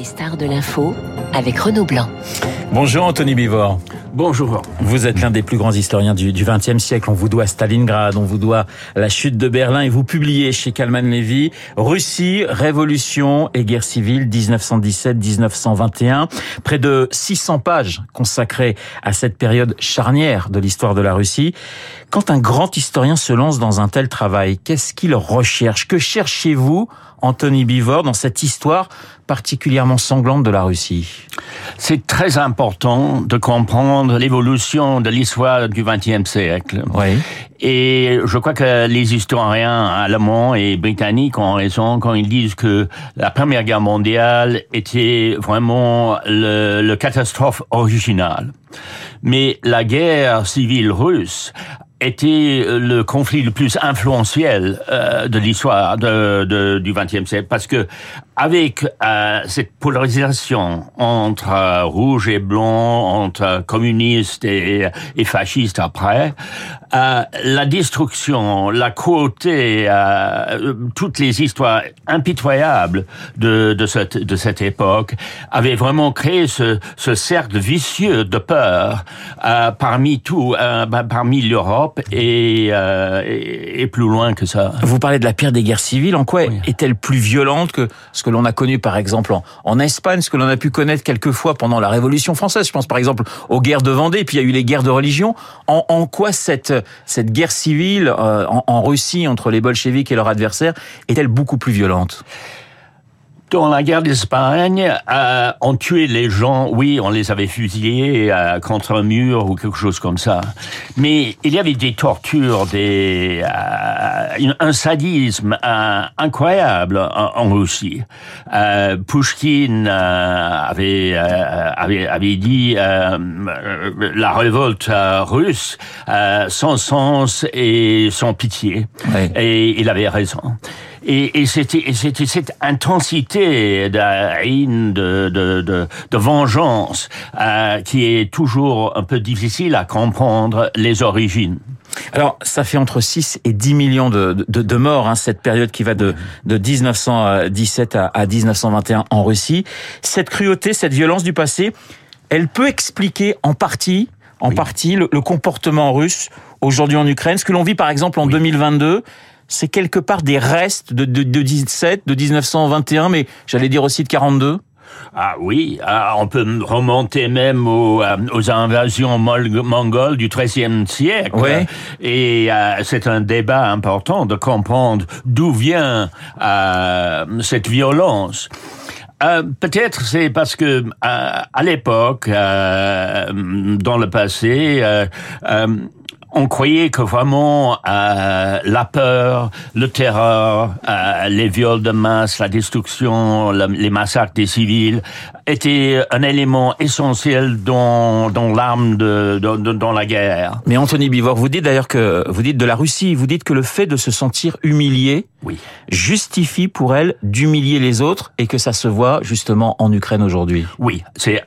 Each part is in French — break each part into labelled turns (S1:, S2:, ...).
S1: Les stars de l'info avec Renaud Blanc.
S2: Bonjour Anthony Bivor.
S3: Bonjour.
S2: Vous êtes l'un des plus grands historiens du XXe siècle. On vous doit Stalingrad, on vous doit la chute de Berlin et vous publiez chez Kalman Levy Russie, Révolution et guerre civile 1917-1921. Près de 600 pages consacrées à cette période charnière de l'histoire de la Russie. Quand un grand historien se lance dans un tel travail, qu'est-ce qu'il recherche? Que cherchez-vous, Anthony Bivor, dans cette histoire particulièrement sanglante de la Russie?
S3: C'est très important de comprendre l'évolution de l'histoire du XXe siècle.
S2: Oui.
S3: Et je crois que les historiens allemands et britanniques ont raison quand ils disent que la Première Guerre mondiale était vraiment le, le catastrophe originale. Mais la guerre civile russe était le conflit le plus influentiel euh, de l'histoire de, de, du XXe siècle parce que avec euh, cette polarisation entre euh, rouge et blanc, entre communistes et, et fascistes après, euh, la destruction, la cruauté, euh, toutes les histoires impitoyables de, de, cette, de cette époque avaient vraiment créé ce, ce cercle vicieux de peur euh, parmi tout, bah, parmi l'Europe et, et, et, plus loin que ça.
S2: Vous parlez de la pire des guerres civiles. En quoi oui. est-elle plus violente que ce que l'on a connu par exemple en, Espagne, ce que l'on a pu connaître quelquefois pendant la Révolution française. Je pense par exemple aux guerres de Vendée, puis il y a eu les guerres de religion. En, quoi cette cette guerre civile euh, en, en Russie entre les bolcheviks et leurs adversaires est-elle beaucoup plus violente?
S3: Dans la guerre d'Espagne, euh, on tuait les gens, oui, on les avait fusillés euh, contre un mur ou quelque chose comme ça. Mais il y avait des tortures, des, euh, un sadisme euh, incroyable en, en Russie. Euh, Pushkin avait, avait, avait dit la révolte russe sans sens et sans pitié. Oui. Et il avait raison. Et, et c'était c'était cette intensité de de, de, de, de vengeance, euh, qui est toujours un peu difficile à comprendre les origines.
S2: Alors, ça fait entre 6 et 10 millions de, de, de morts, hein, cette période qui va de, de 1917 à, à 1921 en Russie. Cette cruauté, cette violence du passé, elle peut expliquer en partie, en oui. partie, le, le, comportement russe aujourd'hui en Ukraine. Ce que l'on vit, par exemple, en oui. 2022, c'est quelque part des restes de, de, de 17, de 1921, mais j'allais dire aussi de 42
S3: ah oui, ah, on peut remonter même aux, euh, aux invasions mongoles du XIIIe siècle.
S2: Oui.
S3: Et euh, c'est un débat important de comprendre d'où vient euh, cette violence. Euh, Peut-être c'est parce que euh, à l'époque, euh, dans le passé, on croyait que vraiment euh, la peur, le terreur, euh, les viols de masse, la destruction, le, les massacres des civils étaient un élément essentiel dans, dans l'arme de, de, dans la guerre.
S2: Mais Anthony Bivor, vous dites d'ailleurs que vous dites de la Russie, vous dites que le fait de se sentir humilié
S3: oui.
S2: justifie pour elle d'humilier les autres et que ça se voit justement en Ukraine aujourd'hui.
S3: Oui, c'est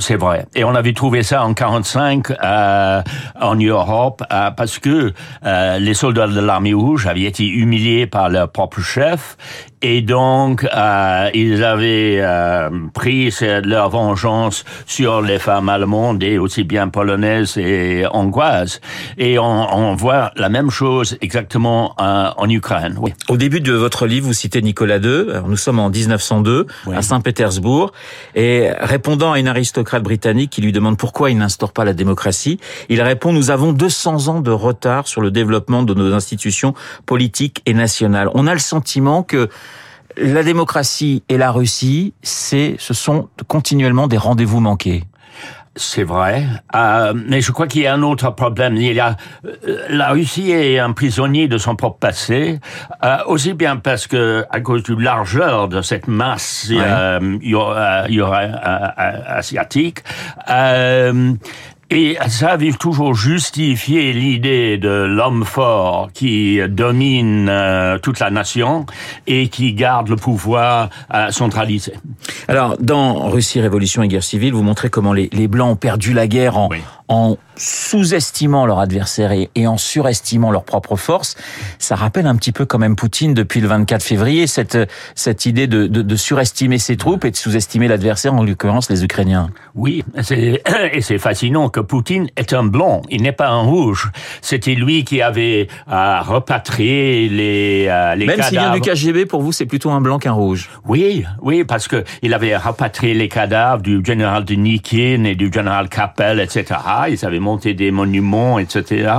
S3: c'est vrai. Et on avait trouvé ça en 45 euh, en Europe euh, parce que euh, les soldats de l'armée rouge avaient été humiliés par leur propre chef et donc euh, ils avaient euh, pris leur vengeance sur les femmes allemandes et aussi bien polonaises et hongroises. Et on, on voit la même chose exactement euh, en Ukraine. Oui.
S2: Au début de votre livre, vous citez Nicolas II. Alors, nous sommes en 1902 oui. à Saint-Pétersbourg et répondant à une aristocrate britannique qui lui demande pourquoi il n'instaure pas la démocratie, il répond nous avons 200 ans de retard sur le développement de nos institutions politiques et nationales. On a le sentiment que la démocratie et la Russie, c'est, ce sont continuellement des rendez-vous manqués.
S3: C'est vrai, euh, mais je crois qu'il y a un autre problème. Il y a euh, la Russie est un prisonnier de son propre passé, euh, aussi bien parce que à cause du largeur de cette masse ouais. euh, y aura, y aura, asiatique. Et ça a toujours justifié l'idée de l'homme fort qui domine euh, toute la nation et qui garde le pouvoir euh, centralisé.
S2: Alors, dans Russie, Révolution et Guerre civile, vous montrez comment les, les Blancs ont perdu la guerre en,
S3: oui.
S2: en sous-estimant leur adversaire et, en surestimant leurs propres forces. Ça rappelle un petit peu quand même Poutine depuis le 24 février, cette, cette idée de, de, de surestimer ses troupes et de sous-estimer l'adversaire, en l'occurrence les Ukrainiens.
S3: Oui, et c'est fascinant que Poutine est un blanc, il n'est pas un rouge. C'était lui qui avait euh, repatrié les, euh, les
S2: Même s'il vient du KGB, pour vous, c'est plutôt un blanc qu'un rouge.
S3: Oui, oui, parce que il avait rapatrié les cadavres du général de Nikin et du général Kappel, etc. Ils avaient monté des monuments, etc.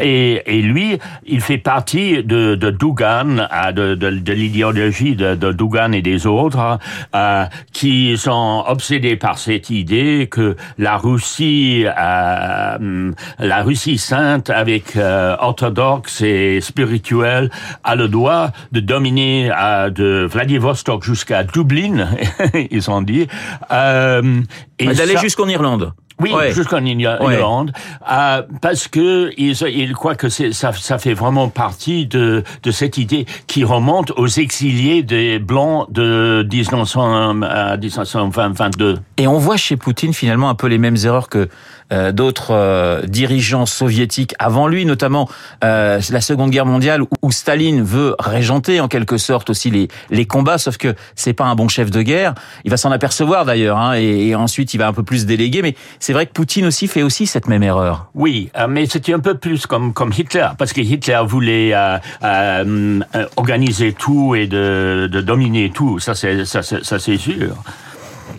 S3: Et, et lui, il fait partie de, de Dougan, de, de, de l'idéologie de, de Dougan et des autres, euh, qui sont obsédés par cette idée que la Russie, euh, la Russie sainte avec euh, orthodoxe et spirituelle, a le droit de dominer euh, de Vladivostok jusqu'à Dublin, ils ont dit.
S2: Euh, et d'aller jusqu'en Irlande.
S3: Oui, jusqu'en Irlande, euh, parce que ils, ils croient que ça, ça fait vraiment partie de, de cette idée qui remonte aux exiliés des Blancs de 1900, 1922.
S2: Et on voit chez Poutine finalement un peu les mêmes erreurs que euh, d'autres euh, dirigeants soviétiques avant lui, notamment euh, la Seconde Guerre mondiale, où, Staline veut régenter en quelque sorte aussi les, les combats, sauf que c'est pas un bon chef de guerre. Il va s'en apercevoir d'ailleurs, hein, et, ensuite il va un peu plus déléguer. Mais c'est vrai que Poutine aussi fait aussi cette même erreur.
S3: Oui, mais c'était un peu plus comme comme Hitler, parce que Hitler voulait euh, organiser tout et de, de dominer tout. Ça c'est ça c'est sûr.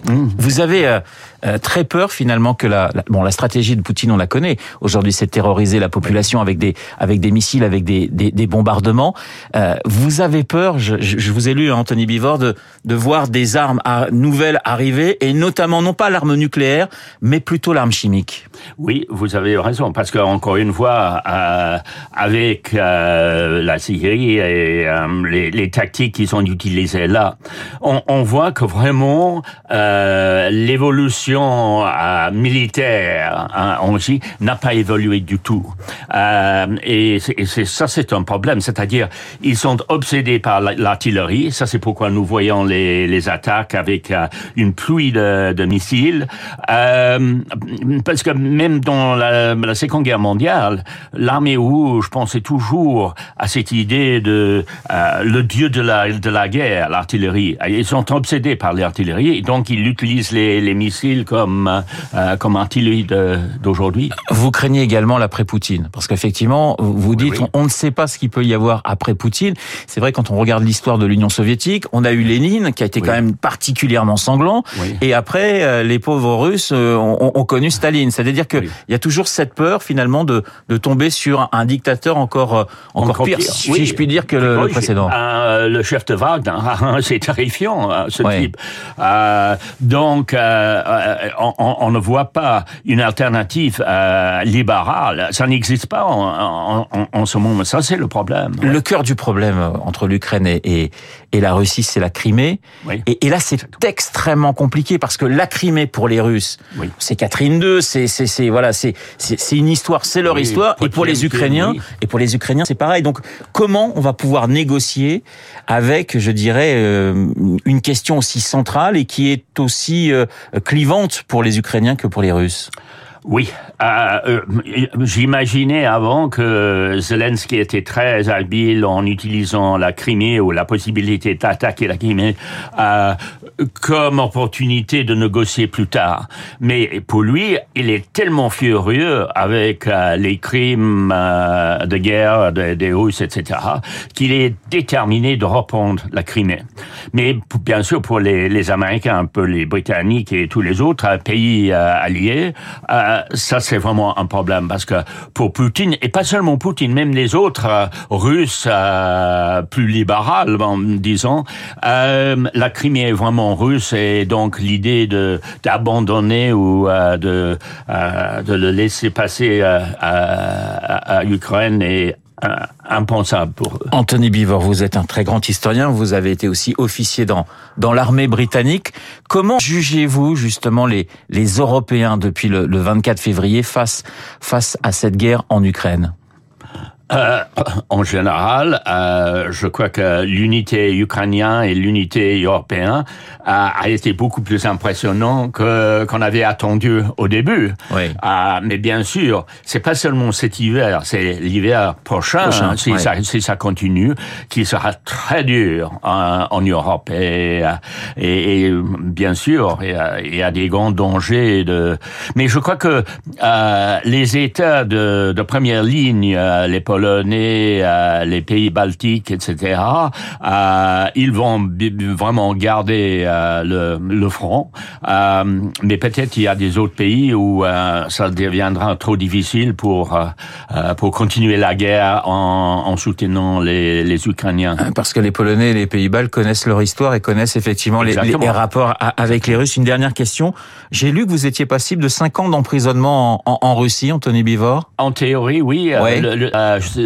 S2: Vous avez euh, très peur finalement que la, bon la stratégie de Poutine on la connaît. Aujourd'hui c'est terroriser la population avec des avec des missiles avec des des, des bombardements. Euh, vous avez peur je, je, vous ai lu hein, Anthony Bivor de de voir des armes nouvelles arriver et notamment non pas l'arme nucléaire mais plutôt l'arme chimique.
S3: Oui vous avez raison parce que encore une fois euh, avec euh, la Syrie et euh, les, les, tactiques qui sont utilisées là on, on voit que vraiment l'évolution euh, militaire hein, en Russie n'a pas évolué du tout. Euh, et c'est ça, c'est un problème. C'est-à-dire, ils sont obsédés par l'artillerie. Ça, c'est pourquoi nous voyons les, les attaques avec euh, une pluie de, de missiles. Euh, parce que même dans la, Seconde Guerre mondiale, l'armée rouge pensait toujours à cette idée de euh, le dieu de la, de la guerre, l'artillerie. Ils sont obsédés par l'artillerie, donc ils utilisent les, les missiles comme euh, comme artillerie d'aujourd'hui.
S2: Vous craignez également l'après-Poutine, parce qu'effectivement, vous dites, On, ne sait pas ce qu'il peut y avoir après Poutine. C'est vrai quand on regarde l'histoire de l'Union soviétique, on a eu Lénine qui a été quand même particulièrement sanglant, et après euh, les pauvres Russes euh, ont, ont connu Staline. C'est-à-dire qu'il y a toujours cette peur finalement de de tomber sur un dictateur encore euh, encore, pire, si je puis dire que le, précédent.
S3: le chef de Wagner, c'est terrifiant ce type. Donc euh, on, on, ne voit pas une alternative euh, libérale. Ça n'existe pas en, ce moment. Ça, c'est le problème.
S2: Le cœur du problème euh, entre l'Ukraine et, la Russie, c'est la Crimée. Oui. Et, et, là, c'est extrêmement compliqué parce que la Crimée pour les Russes, oui. c'est Catherine II, c'est c'est voilà, c'est c'est une histoire, c'est leur histoire. Et pour les Ukrainiens, et pour les Ukrainiens, c'est pareil. Donc, comment on va pouvoir négocier avec, je dirais, euh, une question aussi centrale et qui est aussi euh, clivante pour les Ukrainiens que pour les Russes?
S3: Oui, euh, euh, j'imaginais avant que Zelensky était très habile en utilisant la Crimée ou la possibilité d'attaquer la Crimée euh, comme opportunité de négocier plus tard. Mais pour lui, il est tellement furieux avec les crimes de guerre des, Russes, etc., qu'il est déterminé de reprendre la Crimée. Mais bien sûr, pour les, Américains, un peu les Britanniques et tous les autres pays alliés, ça c'est vraiment un problème parce que pour Poutine et pas seulement Poutine, même les autres euh, Russes euh, plus libérales, disons, la Crimée est vraiment russe et donc l'idée de d'abandonner ou de de le laisser passer à, à, à Ukraine est impensable pour eux.
S2: Anthony Bivor, vous êtes un très grand historien, vous avez été aussi officier dans, dans l'armée britannique. Comment jugez-vous justement les, les Européens depuis le, le 24 février face, face à cette guerre en Ukraine?
S3: Euh, en général, euh, je crois que l'unité ukrainienne et l'unité européenne a, a, été beaucoup plus impressionnant que qu'on avait attendu au début.
S2: Oui.
S3: Euh, mais bien sûr, c'est pas seulement cet hiver, c'est l'hiver prochain,
S2: Prochain,
S3: si, ça, si ça continue, qui sera très dur en, en Europe. Et, et, et bien sûr, il y, a, il y a des grands dangers. De... Mais je crois que euh, les États de, de première ligne, euh, les Polonais, euh, les pays baltiques, etc., euh, ils vont vraiment garder euh, le, le front. Euh, mais peut-être il y a des autres pays où ça deviendra trop difficile pour pour continuer la guerre en, en soutenant les, les Ukrainiens.
S2: Parce que les Polonais et les Pays-Bas connaissent leur histoire et connaissent effectivement les, rapports avec les Russes. Une dernière question. J'ai lu que vous étiez passible de 5 ans d'emprisonnement en, en, en Russie, Anthony Bivor.
S3: En théorie, oui.
S2: Ouais.
S3: Le, le-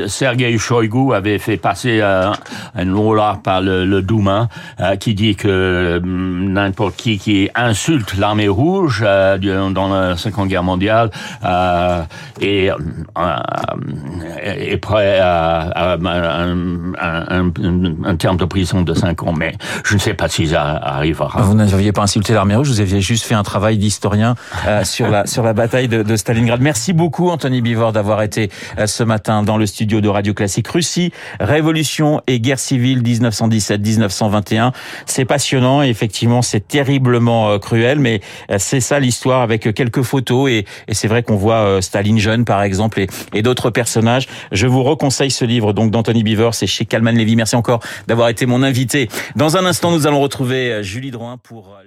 S3: Sergei Shoigu avait fait passer euh, une loi par le, le Douma euh, qui dit que euh, n'importe qui qui insulte l'armée rouge euh, dans la Seconde Guerre mondiale euh, est, prêt à, un, un- un- un terme de prison de 5 ans. Mais je ne sais pas si ça arrivera.
S2: Vous n'aviez pas insulté l'armée russe, vous aviez juste fait un travail d'historien sur la sur la bataille de, de Stalingrad. Merci beaucoup Anthony Bivor d'avoir été ce matin dans le studio de Radio Classique. Russie, révolution et guerre civile 1917-1921. C'est passionnant et effectivement c'est terriblement euh, cruel, mais euh, c'est ça l'histoire avec quelques photos et, c'est vrai qu'on voit euh, Staline jeune par exemple et, d'autres personnages. Je vous reconseille ce livre donc d'Anthony Bivor, c'est chez Calman Lévy. Merci encore d'avoir été mon invité. Dans un instant, nous allons retrouver Julie Drouin pour